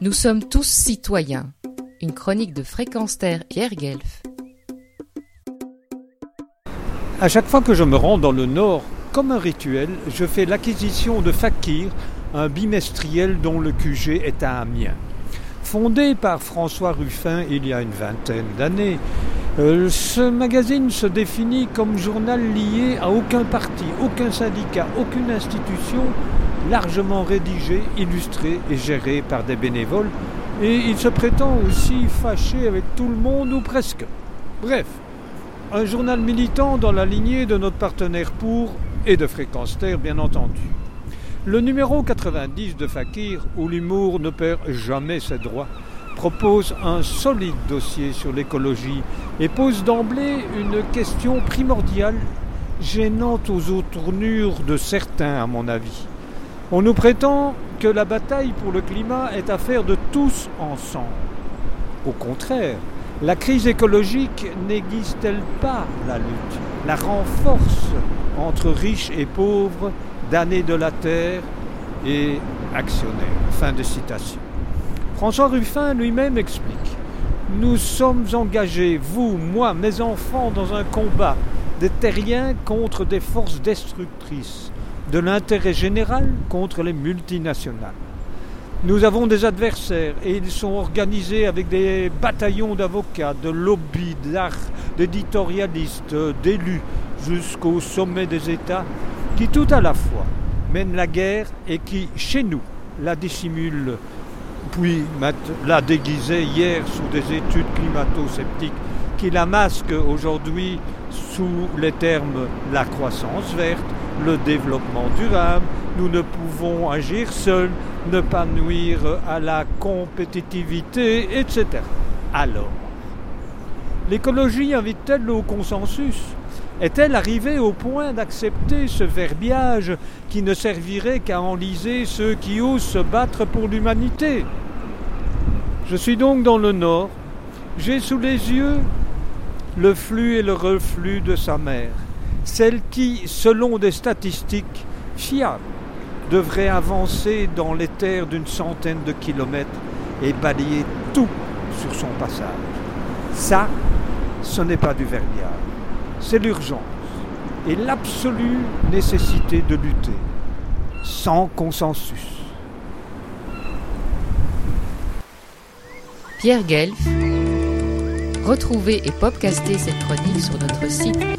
Nous sommes tous citoyens. Une chronique de Fréquence Terre Pierre Guelf. À chaque fois que je me rends dans le Nord, comme un rituel, je fais l'acquisition de Fakir, un bimestriel dont le QG est à Amiens. Fondé par François Ruffin il y a une vingtaine d'années, euh, ce magazine se définit comme journal lié à aucun parti, aucun syndicat, aucune institution, largement rédigé, illustré et géré par des bénévoles, et il se prétend aussi fâché avec tout le monde ou presque. Bref, un journal militant dans la lignée de notre partenaire pour et de Fréquence bien entendu. Le numéro 90 de Fakir, où l'humour ne perd jamais ses droits, propose un solide dossier sur l'écologie et pose d'emblée une question primordiale, gênante aux tournures de certains à mon avis. On nous prétend que la bataille pour le climat est affaire de tous ensemble. Au contraire, la crise écologique n'aiguise-t-elle pas la lutte, la renforce entre riches et pauvres, damnés de la terre et actionnaires Fin de citation. François Ruffin lui-même explique Nous sommes engagés, vous, moi, mes enfants, dans un combat des terriens contre des forces destructrices, de l'intérêt général contre les multinationales. Nous avons des adversaires et ils sont organisés avec des bataillons d'avocats, de lobbies, d'art, d'éditorialistes, d'élus, jusqu'au sommet des États, qui tout à la fois mènent la guerre et qui, chez nous, la dissimulent, puis la déguisée hier sous des études climato-sceptiques qui la masquent aujourd'hui sous les termes la croissance verte, le développement durable, nous ne pouvons agir seuls, ne pas nuire à la compétitivité, etc. Alors, l'écologie invite-t-elle au consensus? Est-elle arrivée au point d'accepter ce verbiage qui ne servirait qu'à enliser ceux qui osent se battre pour l'humanité? Je suis donc dans le nord. J'ai sous les yeux le flux et le reflux de sa mère, celle qui, selon des statistiques fiables, devrait avancer dans les terres d'une centaine de kilomètres et balayer tout sur son passage. Ça, ce n'est pas du verbiage, c'est l'urgence et l'absolue nécessité de lutter, sans consensus. Pierre Guelf Retrouvez et podcastez cette chronique sur notre site